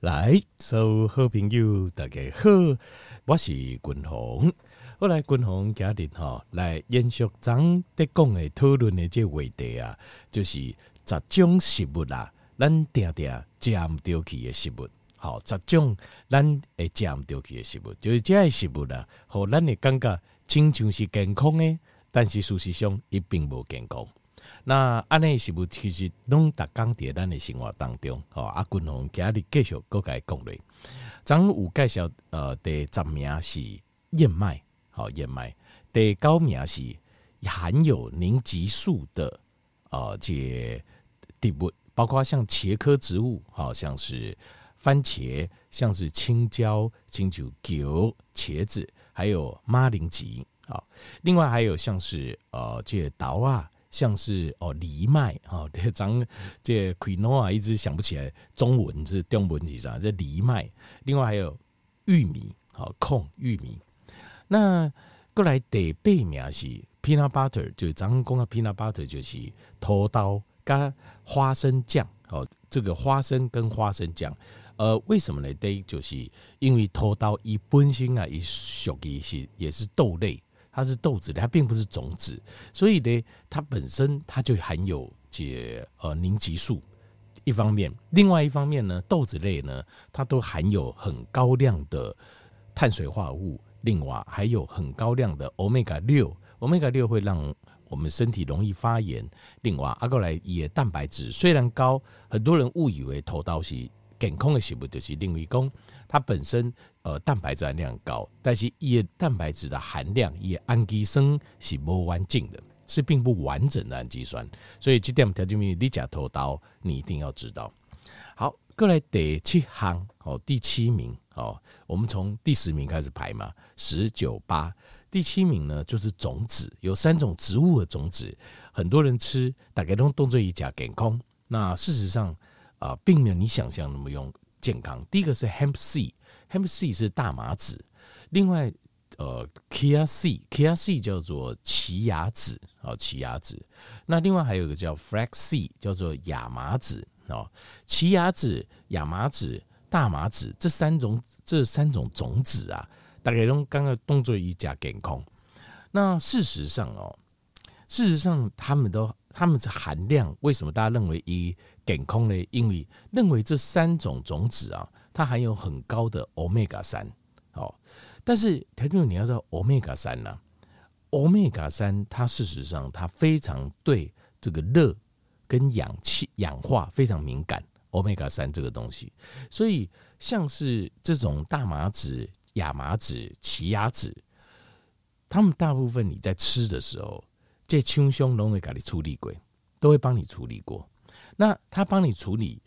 来，所有好朋友大家好，我是君鸿。我来君鸿家庭哈，来延续咱在讲的讨论的这话题啊，就是十种食物啦，咱定定食唔掉去的食物。好，十种咱会食唔掉去的食物，就是这些食物啦，和咱会感觉亲像是健康的，但是事实上伊并无健康。那安尼食物其实拢逐工伫咱的生活当中，吼啊，君鸿今日继续搁来讲咧。咱有介绍，呃，第十名是燕麦，好燕麦。第九名是含有凝集素的，呃，这植物，包括像茄科植物，好像是番茄，像是青椒、青椒、韭、茄子，还有马铃薯，好。另外还有像是呃，这豆啊。像是哦藜麦哦，咱 这 quinoa 一直想不起来中文是中文是啥？这藜麦，另外还有玉米，好控玉米。那过来第八名是 peanut butter，就咱讲的 peanut butter 就是土豆加花生酱哦。这个花生跟花生酱，呃，为什么呢？第一就是因为土豆一本身啊，一属于是也是豆类。它是豆子类，它并不是种子，所以呢，它本身它就含有解呃凝集素。一方面，另外一方面呢，豆子类呢，它都含有很高量的碳水化合物，另外还有很高量的欧米伽六，欧米伽六会让我们身体容易发炎。另外，阿过来也蛋白质虽然高，很多人误以为土豆是健康的食物，就是另外讲它本身。呃，蛋白质含量高，但是叶蛋白质的含量，叶氨基酸是不完整的，是并不完整的氨基酸。所以这点条件，你吃土豆，你一定要知道。好，过来第七行，哦，第七名，哦，我们从第十名开始排嘛，十九八，第七名呢就是种子，有三种植物的种子，很多人吃，大概都当作一假健康。那事实上啊、呃，并没有你想象那么用健康。第一个是 hemp seed。Hemp seed 是大麻籽，另外呃，Chia seed，Chia C 叫做奇亚籽，哦，奇亚籽。那另外还有一个叫 Flax seed，叫做亚麻籽，哦，奇亚籽、亚麻籽、大麻籽这三种这三种种子啊，大概用刚刚动作一加健康。那事实上哦，事实上他们都它们的含量为什么大家认为一健康呢？因为认为这三种种子啊。它含有很高的欧米伽三，哦，但是条件你要知道欧米伽三呢，欧米伽三它事实上它非常对这个热跟氧气氧化非常敏感，欧米伽三这个东西，所以像是这种大麻籽、亚麻籽、奇亚籽，他们大部分你在吃的时候，这清胸都会给你处理过，都会帮你处理过。那他帮你处理，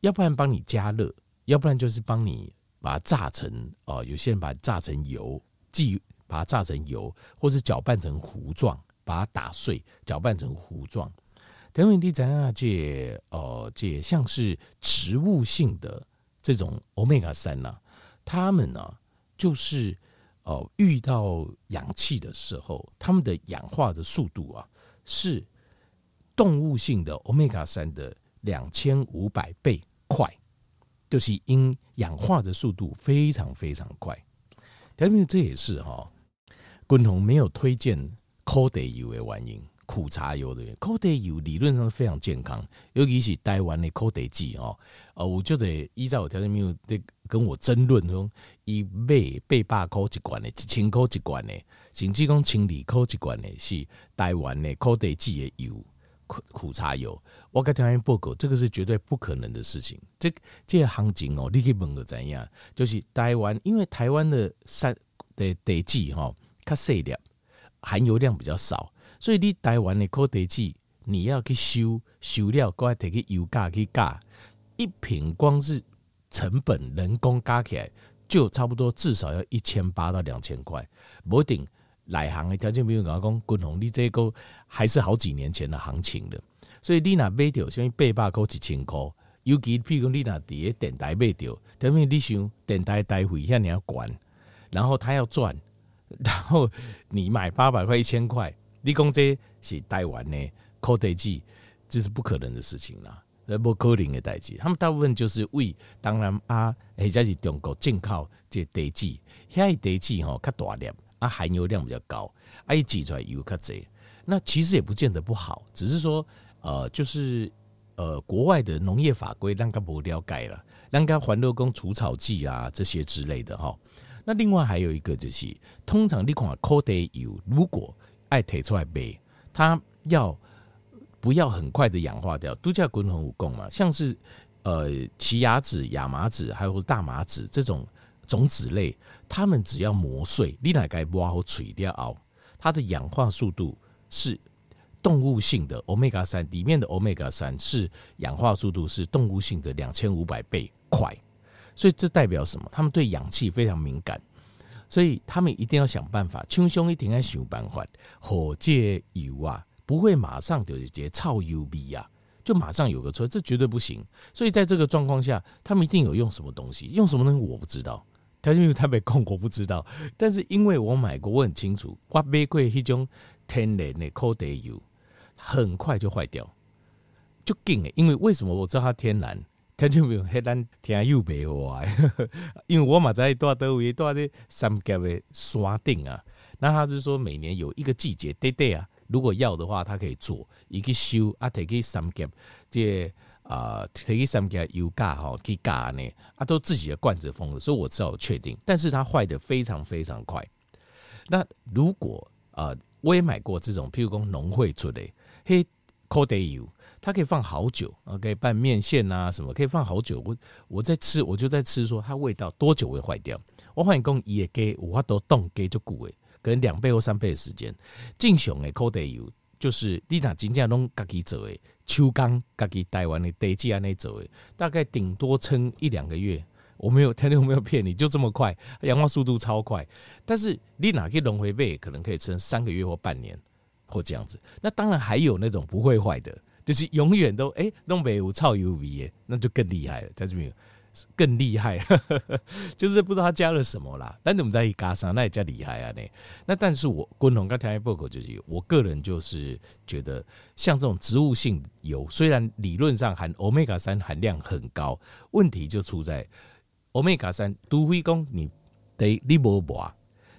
要不然帮你加热。要不然就是帮你把它炸成哦，有些人把它炸成油，即把它炸成油，或是搅拌成糊状，把它打碎，搅拌成糊状。等于你讲啊，这哦，这像是植物性的这种欧米伽三呐，它们呢、啊、就是哦，遇到氧气的时候，它们的氧化的速度啊是动物性的欧米伽三的两千五百倍快。就是因氧化的速度非常非常快，因为这也是哈，君鸿没有推荐苦茶油的原因，苦茶油的苦茶油理论上非常健康，尤其是台湾的苦茶剂哦，呃，我就得依照我条件没有得跟我争论说，一卖八百块一罐的，一千块一罐的，甚至讲千二块一罐的，是台湾的苦茶剂的油。苦茶油，我跟条件报告，这个是绝对不可能的事情。这这个行情哦，你可以问个怎样？就是台湾，因为台湾的山的地质哈，较细粒，含油量比较少，所以你台湾的苦茶剂，你要去收收料，过来提去油价去加，一瓶光是成本人工加起来，就差不多至少要一千八到两千块，不一定。来行的条件，比如讲讲，君鸿你这个还是好几年前的行情的，所以你若买到像八百块一千块，尤其譬如讲你若伫个电台买到，等于你想电台台费遐尔要管，然后他要赚，然后你买八百块一千块，你讲这是台湾的苦茶剂，这是不可能的事情啦。呃，不可能的代志。他们大部分就是为当然啊，或者是中国进口这地质，遐地质吼较大量，啊含油量比较高，啊一挤出来油较侪。那其实也不见得不好，只是说呃，就是呃，国外的农业法规让它不了解了，让它环流工除草剂啊这些之类的哈。那另外还有一个就是，通常你看烤地油，如果爱提出来卖，它要。不要很快的氧化掉，都叫滚红武功嘛。像是呃奇亚籽、亚麻籽，还有大麻籽这种种子类，它们只要磨碎，你来该挖好取掉熬，它的氧化速度是动物性的欧米伽三里面的欧米伽三是氧化速度是动物性的两千五百倍快，所以这代表什么？他们对氧气非常敏感，所以他们一定要想办法，轻松一点来想办法，火借油啊。不会马上就直接超 UV 啊，就马上有个车，这绝对不行。所以在这个状况下，他们一定有用什么东西，用什么东西我不知道，他因为他被控我不知道。但是因为我买过，我很清楚，我买过一种天然的烤地油，很快就坏掉，就紧诶。因为为什么我知道它天然？他就没有黑单天又白话，因为我嘛在多德维多的三甲的山顶啊，那他是说每年有一个季节对对啊。如果要的话，他可以做，一个修啊，提起三甲，这啊提起三甲油价哈，可以加呢，啊都自己的罐子封的，所以我知道确定。但是它坏的非常非常快。那如果啊、我也买过这种，譬如说农会出的嘿烤地油，它可以放好久，啊，可以拌面线啊什么，可以放好久。我我在吃，我就在吃，说它味道多久会坏掉？我发现讲伊个鸡五花都冻鸡就久诶。可能两倍或三倍的时间，正常的烤地油就是你若真正拢家己做的，手工家己台湾的地基安尼做的，大概顶多撑一两个月。我没有，天天我没有骗你，就这么快，氧化速度超快。但是你哪去龙回背，可能可以撑三个月或半年或这样子。那当然还有那种不会坏的，就是永远都哎弄北有超 UV 那就更厉害了，在这边。更厉害，就是不知道他加了什么啦。但怎么在一加上，那也叫厉害啊！那那但是我共同跟条件报告就是，我个人就是觉得，像这种植物性油，虽然理论上含欧米伽三含量很高，问题就出在欧米伽三都会讲你得你不拔，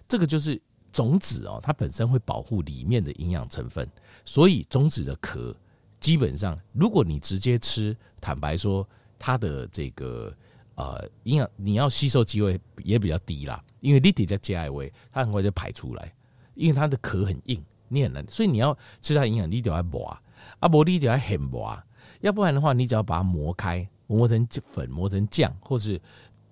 这个就是种子哦，它本身会保护里面的营养成分，所以种子的壳基本上，如果你直接吃，坦白说，它的这个。呃，营养你要吸收机会也比较低啦，因为你底在加维，它很快就排出来，因为它的壳很硬，你很难，所以你要吃它营养，你就要磨啊，磨你就要很磨，要不然的话，你只要把它磨开，磨成粉，磨成酱，或是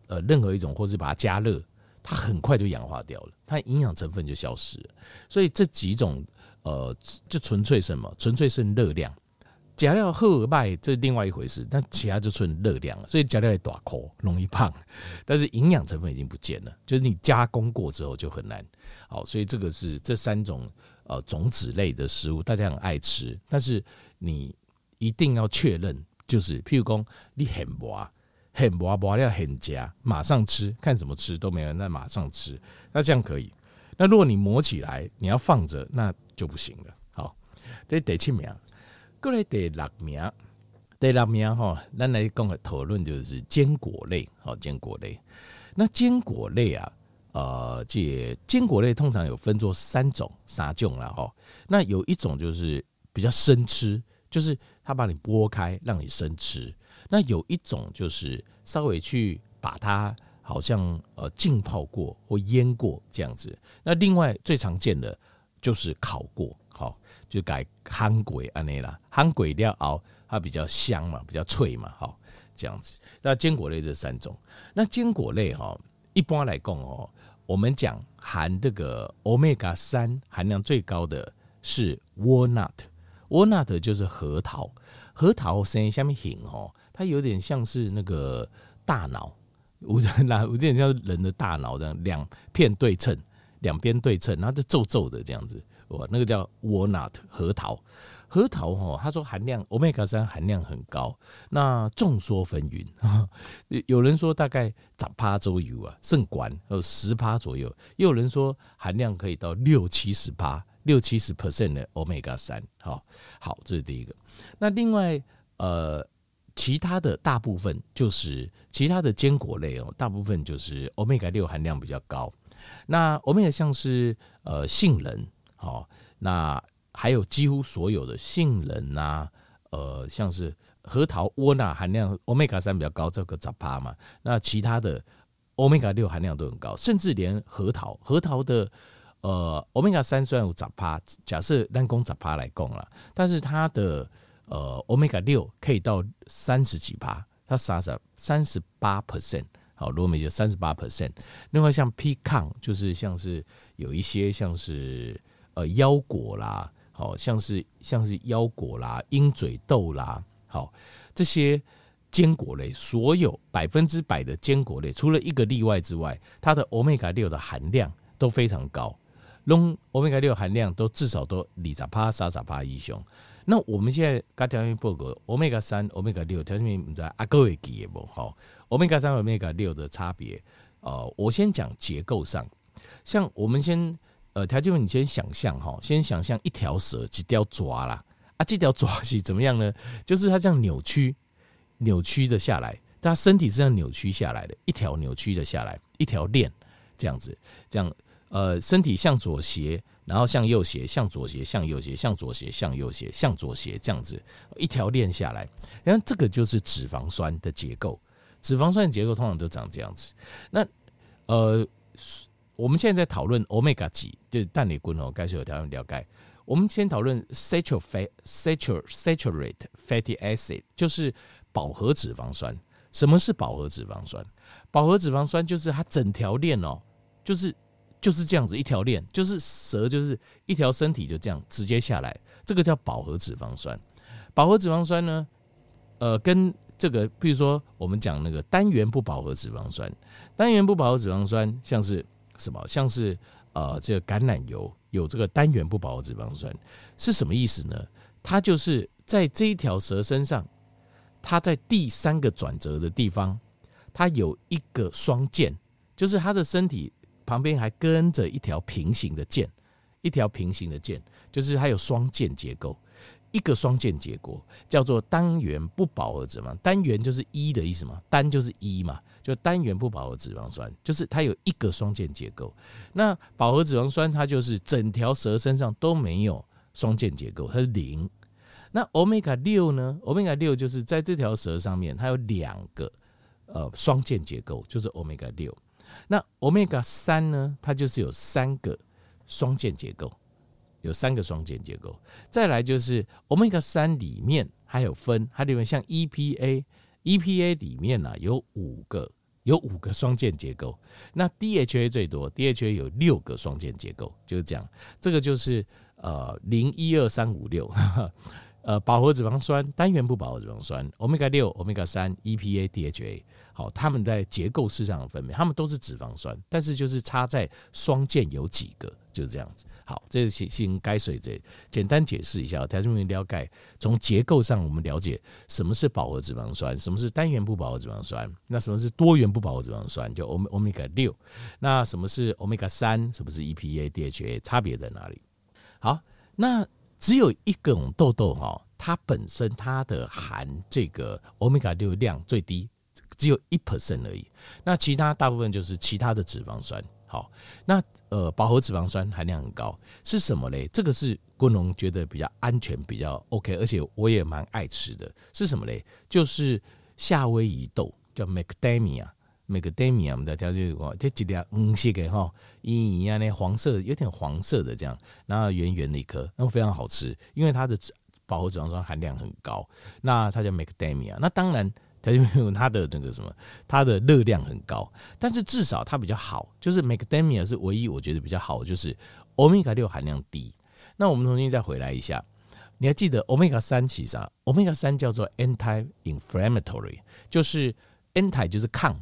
呃任何一种，或是把它加热，它很快就氧化掉了，它营养成分就消失了。所以这几种呃，就纯粹什么，纯粹是热量。加料好坏这是另外一回事，但其他就纯热量了，所以加料也大颗，容易胖，但是营养成分已经不见了，就是你加工过之后就很难。好，所以这个是这三种呃种子类的食物，大家很爱吃，但是你一定要确认，就是譬如说你很薄，很薄薄料很加，马上吃，看怎么吃都没有，那马上吃，那这样可以。那如果你磨起来，你要放着，那就不行了。好，这得七名。过来第六名，第六名哈，咱来讲个讨论就是坚果类，好坚果类。那坚果类啊，呃，这坚果类通常有分作三种，三种啦哈。那有一种就是比较生吃，就是它把你剥开让你生吃。那有一种就是稍微去把它好像呃浸泡过或腌过这样子。那另外最常见的就是烤过，就改夯鬼安尼啦，夯鬼料熬它比较香嘛，比较脆嘛，好这样子。那坚果类这三种，那坚果类哈，一般来讲哦，我们讲含这个 omega 三含量最高的是 walnut，walnut 就是核桃，核桃生下面形哦，它有点像是那个大脑，有点有点像人的大脑这样，两片对称，两边对称，然后就皱皱的这样子。我那个叫 walnut 核桃，核桃哈，他说含量 omega 三含量很高。那众说纷纭，有人说大概十趴左右啊，甚管有十趴左右；也有人说含量可以到六七十趴，六七十 percent 的 omega 三。好，好，这是第一个。那另外呃，其他的大部分就是其他的坚果类哦，大部分就是 Omega 六含量比较高。那 Omega 像是呃杏仁，好，那还有几乎所有的杏仁呐、呃像是核桃、窝纳含量 Omega 三比较高，这个杂趴嘛。那其他的 Omega 六含量都很高，甚至连核桃，核桃的呃 Omega 三虽然有杂趴，假设单供杂趴来供了，但是它的呃，Omega 六可以到三十几趴，它啥啥三十八 percent，好，罗美就三十八 percent。另外像 P 抗就是像是有一些像是呃腰果啦，好像是像是腰果啦、鹰嘴豆啦，好这些坚果类，所有百分之百的坚果类，除了一个例外之外，它的 Omega 六的含量都非常高，拢 Omega 六含量都至少都二十帕、三十帕以上。那我们现在刚条件报告，Omega 三、Omega 六条件不知阿哥会记得不？好，Omega 三和 Omega 六的差别，呃，我先讲结构上，像我们先呃条件，你先想象哈，先想象一条蛇几条爪啦，啊，这条爪是怎么样呢？就是它这样扭曲、扭曲的下来，它身体是这样扭曲下来的，一条扭曲的下来，一条链这样子，这样呃，身体向左斜。然后向右斜，向左斜，向右斜，向左斜，向右斜，向左斜，这样子一条链下来，然后这个就是脂肪酸的结构。脂肪酸的结构通常都长这样子。那呃，我们现在在讨论 omega 几，就是氮类棍哦，该是有条件了解。我们先讨论 saturated fat saturated fatty acid，就是饱和脂肪酸。什么是饱和脂肪酸？饱和脂肪酸就是它整条链哦，就是。就是这样子一条链，就是蛇，就是一条身体就这样直接下来，这个叫饱和脂肪酸。饱和脂肪酸呢，呃，跟这个，譬如说我们讲那个单元不饱和脂肪酸，单元不饱和脂肪酸像是什么？像是呃，这个橄榄油有这个单元不饱和脂肪酸是什么意思呢？它就是在这一条蛇身上，它在第三个转折的地方，它有一个双键，就是它的身体。旁边还跟着一条平行的键，一条平行的键，就是它有双键结构，一个双键结构叫做单元不饱和脂肪。单元就是一的意思嘛，单就是一嘛，就单元不饱和脂肪酸，就是它有一个双键结构。那饱和脂肪酸它就是整条蛇身上都没有双键结构，它是零。那 Omega 六呢？Omega 六就是在这条蛇上面，它有两个呃双键结构，就是 Omega 六。那 Omega 三呢？它就是有三个双键结构，有三个双键结构。再来就是 Omega 三里面还有分，它里面像 EPA，EPA 里面呢、啊、有五个，有五个双键结构。那 DHA 最多，DHA 有六个双键结构，就是这样。这个就是呃零一二三五六，呃饱和脂肪酸、单元不饱和脂肪酸，Omega 六、Omega 三、EPA、DHA。好，它们在结构式上的分别，它们都是脂肪酸，但是就是差在双键有几个，就是这样子。好，这是先先该水这简单解释一下，大家容易了解。从结构上，我们了解什么是饱和脂肪酸，什么是单元不饱和脂肪酸，那什么是多元不饱和脂肪酸，就欧欧米伽六。那什么是欧米伽三，什么是 EPA、DHA，差别在哪里？好，那只有一种痘痘哈，它本身它的含这个欧米伽六量最低。只有一 percent 而已，那其他大部分就是其他的脂肪酸。好，那呃饱和脂肪酸含量很高，是什么嘞？这个是昆龙觉得比较安全、比较 OK，而且我也蛮爱吃的。是什么嘞？就是夏威夷豆，叫 Macadamia，Macadamia，我们在挑这个，这几条嗯是个哈，一样的黄色，有点黄色的这样，然后圆圆的一颗，那非常好吃，因为它的饱和脂肪酸含量很高。那它叫 Macadamia，那当然。它就有它的那个什么，它的热量很高，但是至少它比较好，就是 Macadamia 是唯一我觉得比较好，就是 Omega 六含量低。那我们重新再回来一下，你还记得 Omega 三其实啊，Omega 三叫做 anti-inflammatory，就是 anti 就是抗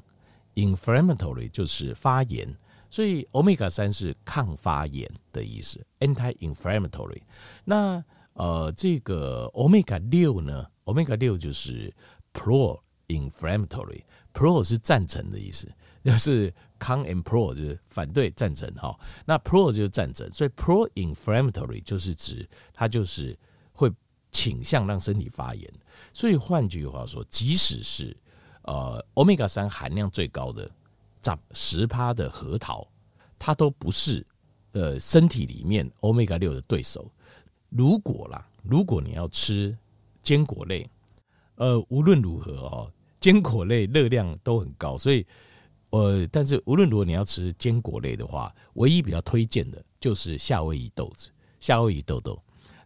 ，inflammatory 就是发炎，所以 Omega 三是抗发炎的意思，anti-inflammatory。那呃，这个 Omega 六呢，Omega 六就是 pro。Inflammatory，pro 是赞成的意思，就是 con and pro 就是反对赞成哈。那 pro 就是赞成，所以 pro inflammatory 就是指它就是会倾向让身体发炎。所以换句话说，即使是呃欧米伽三含量最高的占十趴的核桃，它都不是呃身体里面欧米伽六的对手。如果啦，如果你要吃坚果类，呃，无论如何哦，坚果类热量都很高，所以呃，但是无论如何你要吃坚果类的话，唯一比较推荐的就是夏威夷豆子，夏威夷豆豆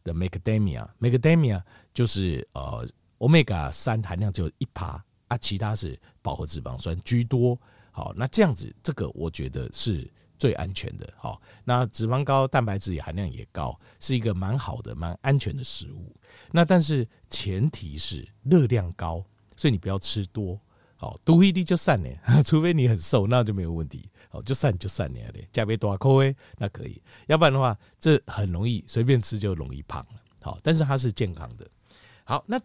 的 macadamia，macadamia 就是呃，omega 三含量只有一趴啊，其他是饱和脂肪酸居多。好，那这样子，这个我觉得是。最安全的，好，那脂肪高，蛋白质也含量也高，是一个蛮好的、蛮安全的食物。那但是前提是热量高，所以你不要吃多，好，多一滴就散了，除非你很瘦，那就没有问题，好，就散就散了嘞，加杯多口味那可以，要不然的话，这很容易随便吃就容易胖了，好，但是它是健康的。好，那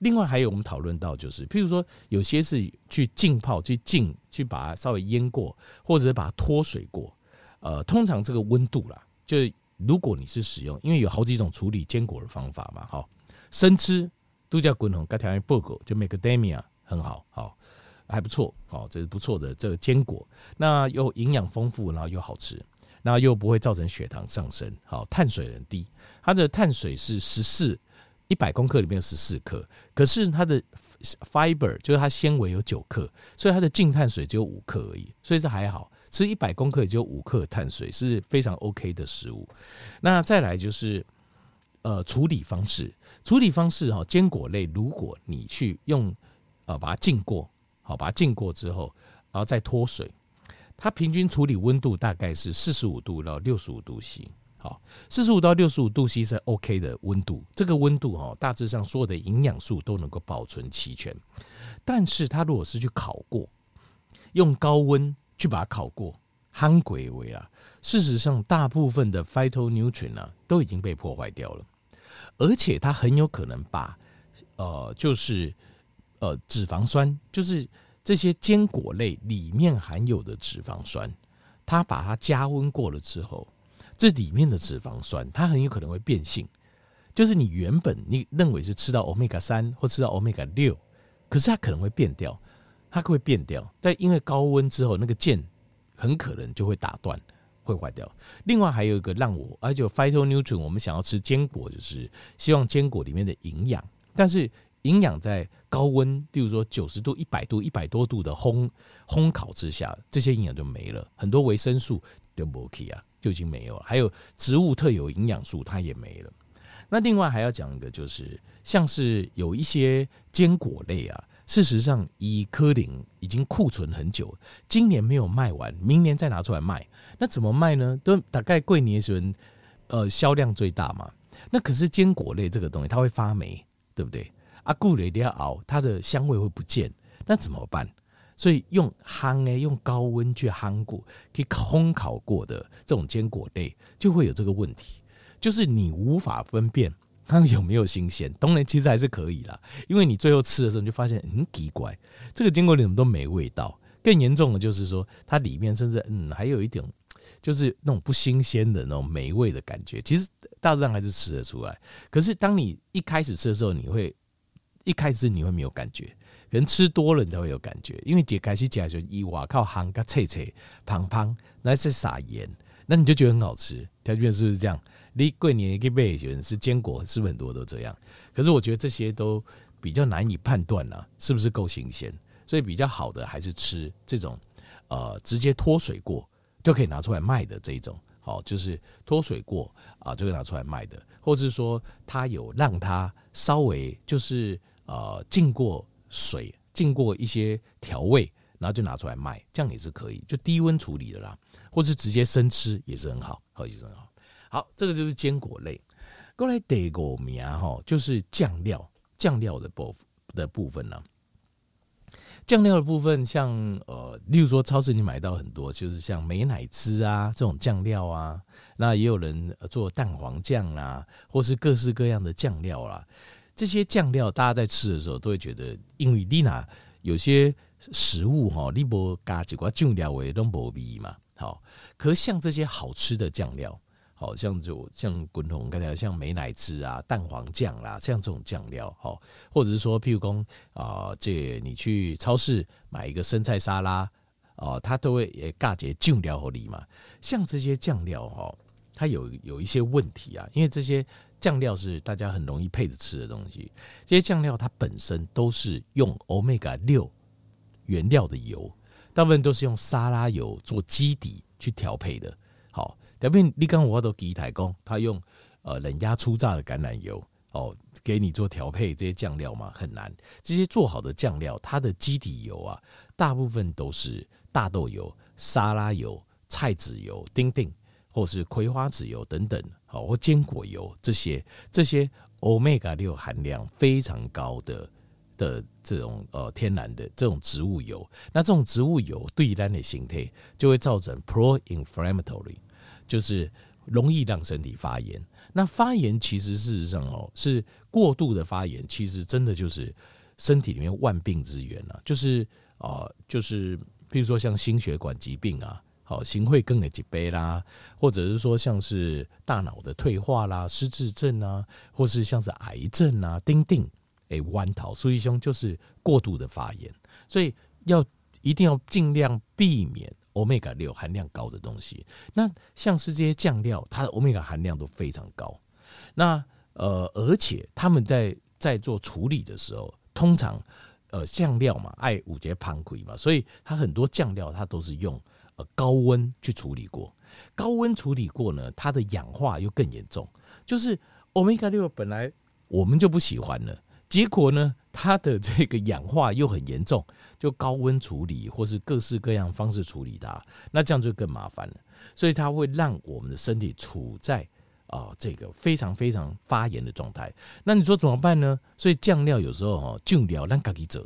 另外还有我们讨论到就是，譬如说有些是去浸泡、去浸、去把它稍微腌过，或者是把它脱水过。呃，通常这个温度啦，就如果你是使用，因为有好几种处理坚果的方法嘛，哈，生吃都叫滚红，该条件不够，就 macadamia 很好，好还不错，好这是不错的这个坚果，那又营养丰富，然后又好吃，那又不会造成血糖上升，好碳水很低，它的碳水是十四一百公克里面有十四克，可是它的 fiber 就是它纤维有九克，所以它的净碳水只有五克而已，所以这还好。吃一百公克也就五克碳水，是非常 OK 的食物。那再来就是，呃，处理方式，处理方式哈，坚果类如果你去用，呃，把它浸过，好，把它浸过之后，然后再脱水，它平均处理温度大概是四十五度到六十五度 C，好，四十五到六十五度 C 是 OK 的温度。这个温度哈，大致上所有的营养素都能够保存齐全。但是它如果是去烤过，用高温。去把它烤过，夯鬼为啊！事实上，大部分的 phytonutrient 啊都已经被破坏掉了，而且它很有可能把呃，就是呃脂肪酸，就是这些坚果类里面含有的脂肪酸，它把它加温过了之后，这里面的脂肪酸它很有可能会变性，就是你原本你认为是吃到 omega 三或吃到 omega 六，可是它可能会变掉。它会变掉，但因为高温之后，那个键很可能就会打断，会坏掉。另外还有一个让我，而且 phytonutrient，我们想要吃坚果，就是希望坚果里面的营养，但是营养在高温，例如说九十度、一百度、一百多度的烘烘烤之下，这些营养就没了，很多维生素就没去啊，就已经没有了。还有植物特有营养素，它也没了。那另外还要讲一个，就是像是有一些坚果类啊。事实上，以科林已经库存很久，今年没有卖完，明年再拿出来卖，那怎么卖呢？都大概过年时候，呃，销量最大嘛。那可是坚果类这个东西，它会发霉，对不对？啊，过了一定要熬，它的香味会不见，那怎么办？所以用烘诶，用高温去烘过，可以烘烤过的这种坚果类，就会有这个问题，就是你无法分辨。它有没有新鲜？当然，其实还是可以啦，因为你最后吃的时候，你就发现很奇怪，这个坚果里怎么都没味道。更严重的就是说，它里面甚至嗯还有一点，就是那种不新鲜的那种霉味的感觉。其实大致上还是吃得出来。可是当你一开始吃的时候，你会一开始你会没有感觉，可能吃多了你才会有感觉。因为解开始解就一哇靠，行个脆脆胖胖，那是撒盐，那你就觉得很好吃。条件是不是这样？你过年一个月有人是坚果，是不是很多都这样？可是我觉得这些都比较难以判断啊，是不是够新鲜？所以比较好的还是吃这种，呃，直接脱水过就可以拿出来卖的这种，好，就是脱水过啊就可以拿出来卖的，或是说它有让它稍微就是呃浸过水，浸过一些调味，然后就拿出来卖，这样也是可以，就低温处理的啦，或是直接生吃也是很好，好也是很好。好，这个就是坚果类。过来第五名哈，就是酱料，酱料的部的部分呢、酱料的部分像，呃，例如说超市你买到很多，就是像美乃滋啊这种酱料啊。那也有人做蛋黄酱啊，或是各式各样的酱料啦、啊。这些酱料大家在吃的时候都会觉得，因为丽娜有些食物哈，你不加几块酱料味都没味嘛。好，可是像这些好吃的酱料。好像就像滚筒刚才像美乃滋啊、蛋黄酱啦，像这种酱料，好，或者是说，譬如说啊，这你去超市买一个生菜沙拉，哦，它都会也加些酱料和里嘛。像这些酱料哈，它有有一些问题啊，因为这些酱料是大家很容易配着吃的东西。这些酱料它本身都是用欧米伽六原料的油，大部分都是用沙拉油做基底去调配的。好。特别你刚我都给台工，他用呃冷压初榨的橄榄油哦，给你做调配这些酱料嘛，很难。这些做好的酱料，它的基底油啊，大部分都是大豆油、沙拉油、菜籽油、丁丁或是葵花籽油等等，好或坚果油这些这些欧米伽六含量非常高的的这种呃天然的这种植物油，那这种植物油对于人的形态就会造成 pro-inflammatory。就是容易让身体发炎。那发炎其实事实上哦，是过度的发炎，其实真的就是身体里面万病之源啊。就是啊，就是比如说像心血管疾病啊，好，心会更的疾病啦，或者是说像是大脑的退化啦、失智症啊，或是像是癌症啊、丁丁诶、弯桃，所以兄就是过度的发炎，所以要一定要尽量避免。欧米伽六含量高的东西，那像是这些酱料，它的欧米伽含量都非常高。那呃，而且他们在在做处理的时候，通常呃酱料嘛，爱五节盘葵嘛，所以它很多酱料它都是用呃高温去处理过。高温处理过呢，它的氧化又更严重。就是欧米伽六本来我们就不喜欢了，结果呢，它的这个氧化又很严重。就高温处理，或是各式各样方式处理它，那这样就更麻烦了。所以它会让我们的身体处在啊、这个非常非常发炎的状态。那你说怎么办呢？所以酱料有时候哈，酱料让自己做，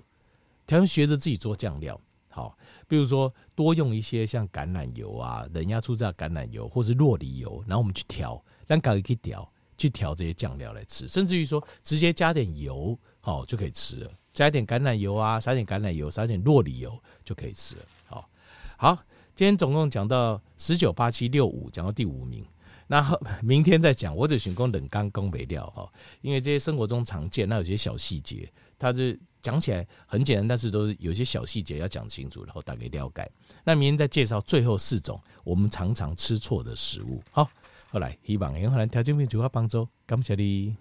调学着自己做酱料。好，比如说多用一些像橄榄油啊、冷压初榨橄榄油，或是酪梨油，然后我们去调，让自己去调，去调这些酱料来吃，甚至于说直接加点油，好就可以吃了。加一点橄榄油啊，撒点橄榄油，撒点酪梨油就可以吃了。好，好，今天总共讲到十九八七六五，讲到第五名。那明天再讲，我只选供冷刚供肥料哈，因为这些生活中常见，那有些小细节，它是讲起来很简单，但是都是有些小细节要讲清楚，然后大概了解。那明天再介绍最后四种我们常常吃错的食物。好，后来希望能够来调整面做下帮助，感谢你。